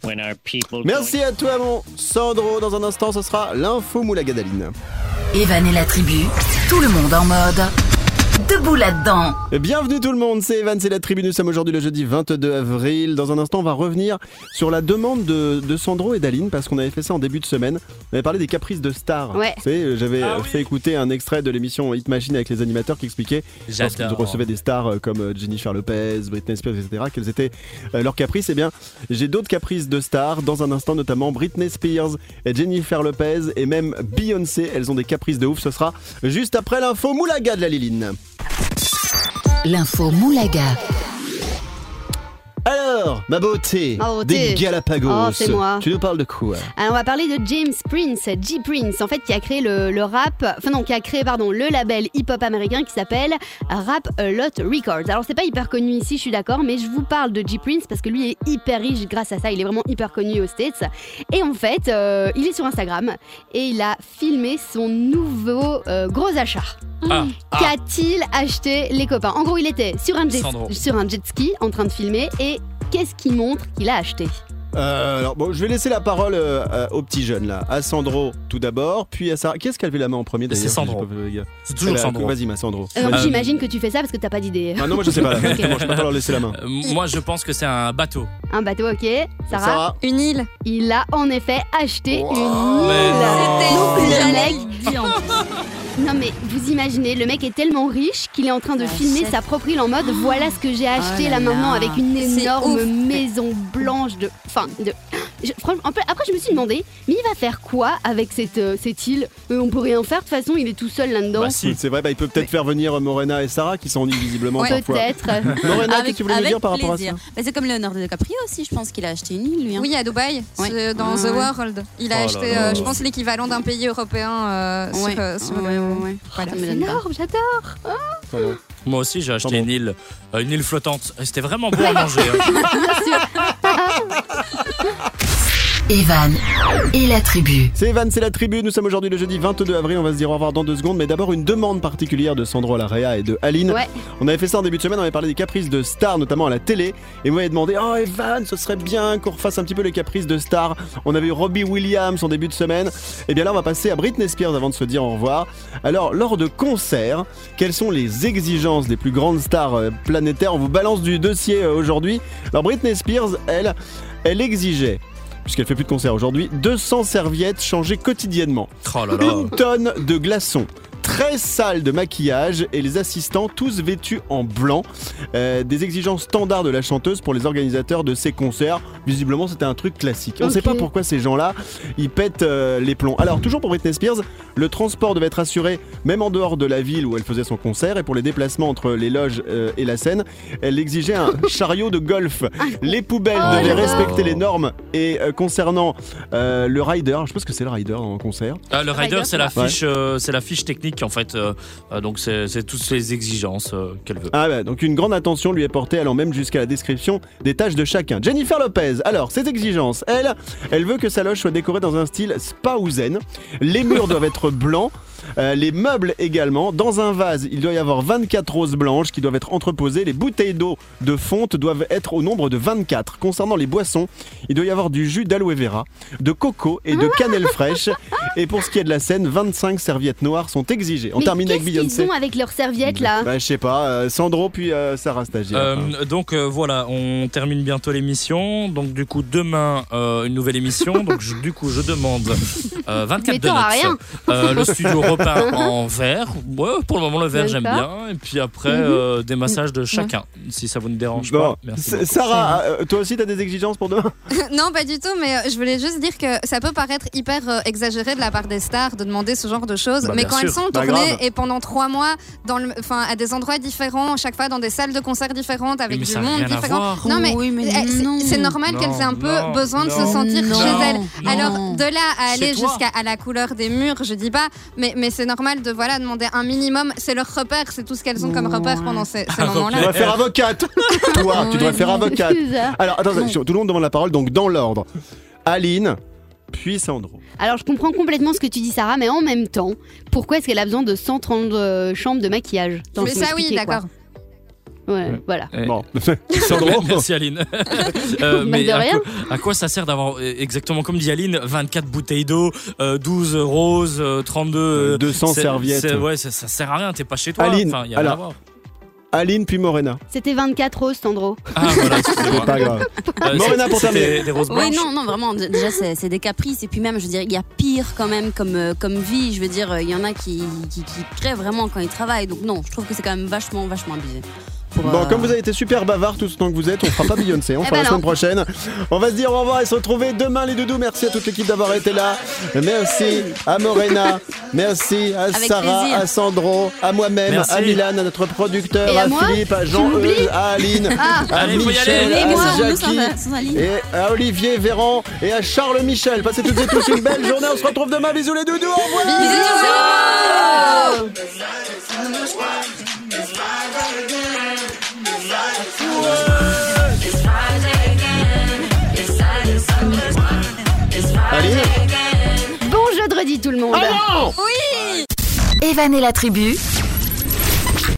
When are people Merci à toi, mon Sandro. Dans un instant, ce sera l'info Moulagadaline. Evan et la tribu, tout le monde en mode. Debout là-dedans. Bienvenue tout le monde, c'est Evan, c'est la tribu. Nous sommes aujourd'hui le jeudi 22 avril. Dans un instant, on va revenir sur la demande de, de Sandro et d'Aline parce qu'on avait fait ça en début de semaine. On avait parlé des caprices de stars. Ouais. Vous savez, j'avais Ah euh, oui. fait écouter un extrait de l'émission Hit Machine avec les animateurs qui expliquaient lorsqu'ils J'adore. recevaient des stars euh, comme euh, Jennifer Lopez, Britney Spears, etc., quels étaient euh, leurs caprices. Eh bien, j'ai d'autres caprices de stars dans un instant, notamment Britney Spears, et Jennifer Lopez et même Beyoncé. Elles ont des caprices de ouf. Ce sera juste après l'info Moulaga de la Liline. L'info Moulaga. Alors, ma beauté, beauté. des Galapagos. Oh, c'est moi. Tu nous parles de quoi Alors, on va parler de James Prince, G Prince, en fait, qui a créé le, le rap, enfin non, qui a créé, pardon, le label hip-hop américain qui s'appelle Rap A Lot Records. Alors, c'est pas hyper connu ici, je suis d'accord, mais je vous parle de G Prince parce que lui est hyper riche grâce à ça. Il est vraiment hyper connu aux States. Et en fait, euh, il est sur Instagram et il a filmé son nouveau euh, gros achat. Ah, ah. Qu'a-t-il acheté les copains? En gros, il était sur un, jet, sur un jet ski en train de filmer et qu'est-ce qu'il montre qu'il a acheté Euh, Alors, bon, je vais laisser la parole euh, euh, aux petits jeunes là. À Sandro tout d'abord, puis à Sarah. Qui est-ce qui a levé la main en premier d'ailleurs C'est Sandro. Peux- euh, C'est toujours a- Sandro. Vas-y, ma Sandro. Euh. J'imagine que tu fais ça parce que t'as pas d'idée. Ah non, moi je sais pas. [LAUGHS] Là. Je peux pas leur laisser la main. Euh, moi, je pense que c'est un bateau. Un bateau, ok. Sarah, Sarah. Une île. Il a en effet acheté Wow. une Mais île. non. Donc, le mec. Non mais vous imaginez, le mec est tellement riche qu'il est en train de filmer sa propre île en mode voilà ce que j'ai acheté Oh là. maintenant avec une énorme maison blanche de, enfin de, je- franchement, un peu- après, je me suis demandé, mais il va faire quoi avec cette, euh, cette île Euh, On peut rien faire, de toute façon, il est tout seul là-dedans. Bah, C'est vrai, bah, il peut peut-être faire venir Morena et Sarah qui s'ennuient visiblement Ouais, parfois. peut-être. [LAUGHS] Morena, qu'est-ce que tu voulais nous dire par rapport à ça Bah, C'est comme Leonardo DiCaprio aussi, je pense qu'il a acheté une île, lui. hein. Oui, à Dubaï, dans Ah The. World. Il a Oh acheté, là. euh, je pense, l'équivalent d'un pays européen euh, Ouais. sur, euh, sur Ouais, le- ouais, ouais. Voilà. C'est énorme, j'adore. Moi aussi, j'ai acheté une île, euh, une île flottante. C'était vraiment bon à manger. [LAUGHS] [LAUGHS] Evan et la tribu. C'est Evan, c'est la tribu. Nous sommes aujourd'hui le jeudi 22 avril. On va se dire au revoir dans deux secondes. Mais d'abord, une demande particulière de Sandro Larrea et de Aline. Ouais. On avait fait ça en début de semaine. On avait parlé des caprices de stars, notamment à la télé. Et vous m'avez demandé Oh, Evan, ce serait bien qu'on refasse un petit peu les caprices de stars. On avait eu Robbie Williams en début de semaine. Et bien là, on va passer à Britney Spears avant de se dire au revoir. Alors, lors de concerts, quelles sont les exigences des plus grandes stars euh, planétaires? On vous balance du dossier euh, aujourd'hui. Alors, Britney Spears, elle, elle exigeait puisqu'elle fait plus de concerts aujourd'hui, 200 serviettes changées quotidiennement. Oh là là. Une tonne de glaçons. 13 salles de maquillage et les assistants tous vêtus en blanc. Euh, des exigences standards de la chanteuse pour les organisateurs de ces concerts. Visiblement, c'était un truc classique. On ne sait pas pourquoi ces gens-là, ils pètent euh, les plombs. Alors, toujours pour Britney Spears, le transport devait être assuré même en dehors de la ville où elle faisait son concert. Et pour les déplacements entre les loges euh, et la scène, elle exigeait un [LAUGHS] chariot de golf. Les poubelles Oh, devaient respecter les normes. Et euh, concernant euh, le rider, je pense que c'est le rider en concert. Ah, le rider, c'est la fiche, euh, c'est la fiche technique en fait. euh, euh, c'est toutes les exigences euh, qu'elle veut. Ah ouais, donc une grande attention lui est portée allant même jusqu'à la description des tâches de chacun. Jennifer Lopez, alors ses exigences, elle, elle veut que sa loge soit décorée dans un style spa. Les murs [LAUGHS] doivent être blancs. Euh, les meubles également. Dans un vase, il doit y avoir 24 roses blanches qui doivent être entreposées. Les bouteilles d'eau de fonte doivent être au nombre de 24. Concernant les boissons, il doit y avoir du jus d'aloe vera, de coco et de cannelle [LAUGHS] fraîche. Et pour ce qui est de la scène, 25 serviettes noires sont exigées. On Mais termine avec qu'est-ce qu'ils Beyoncé. ont avec leurs serviettes là? Bah, je sais pas, euh, Sandro puis euh, Sarah Stagiaire. Euh, donc euh, voilà, on termine bientôt l'émission. Donc du coup demain euh, une nouvelle émission. Donc je- du coup je demande euh, 24 [LAUGHS] Mais donuts. rien. Euh, le studio [LAUGHS] [LAUGHS] en vert. Ouais, pour le moment le vert j'aime bien. Et puis après Mhm. euh, des massages de chacun, si ça vous ne dérange Bon, pas. Merci. S- beaucoup. Sarah, euh, toi aussi t'as des exigences pour demain? [LAUGHS] Non, pas du tout, mais euh, je voulais juste dire que ça peut paraître hyper euh, exagéré de la part des stars de demander ce genre de choses, Bah, mais bien quand sûr. elles sont Bah, tournées grave. et pendant trois mois dans le, enfin, à des endroits différents, chaque fois dans des salles de concert différentes avec mais du ça a monde rien à différent. voir. Non, mais, Oui, mais euh, c'est- non. c'est normal Non, qu'elles aient un peu non, besoin de se non, sentir non, chez elles. non. Alors de là à Chez aller toi. jusqu'à à la couleur des murs, je dis pas, mais, mais c'est normal de voilà demander un minimum. C'est leur repère, c'est tout ce qu'elles ont comme repère pendant ces, ces moments-là. Tu devrais faire avocate [LAUGHS] Toi, tu devrais faire avocate. Alors attends, tout le monde demande la parole, donc dans l'ordre. Aline, puis Sandro. Alors je comprends complètement ce que tu dis Sarah, mais en même temps, pourquoi est-ce qu'elle a besoin de 130 euh, chambres de maquillage? Mais ça oui, d'accord. Ouais, voilà. Bon, [LAUGHS] Sandro, [LAUGHS] merci Aline. [LAUGHS] Euh, Bah, mais de à rien. quoi, à quoi ça sert d'avoir euh, exactement comme dit Aline 24 bouteilles d'eau, euh, 12 roses, euh, 32 euh, 200 c'est- serviettes. Ouais, ça, ça sert à rien. T'es pas chez toi. Aline, Enfin, y a rien à alors- voir. Aline, puis Morena. C'était 24 roses, Sandro. Ah voilà. C'est pas grave. Euh, Morena, pour terminer. Des roses Oui, non, non, vraiment. Déjà, c'est des caprices. Et puis même, je veux dire, il y a pire quand même comme, euh, comme vie. Je veux dire, euh, il y en a qui, qui, qui crèvent vraiment quand ils travaillent. Donc non, je trouve que c'est quand même vachement, vachement abusé. Pour, Bon, euh, comme vous avez été super bavard tout ce temps que vous êtes, on fera pas Beyoncé, on Eh fera ben la non. semaine prochaine. On va se dire au revoir et se retrouver demain les doudous. Merci à toute l'équipe d'avoir été là. Merci à Morena, merci à Avec Sarah, plaisir. à Sandro, à moi-même, à Milan, à notre producteur, Et à à, moi Philippe, à Jean, à Aline, Ah. à Allez, Michel, à Jackie. sans-. Et à Olivier Véran et à Charles Michel. Passez toutes et tous une belle journée. On se retrouve demain. Bisous les doudous. Au revoir. Aline Bon jeudi tout le monde. Ah non Evan et la tribu,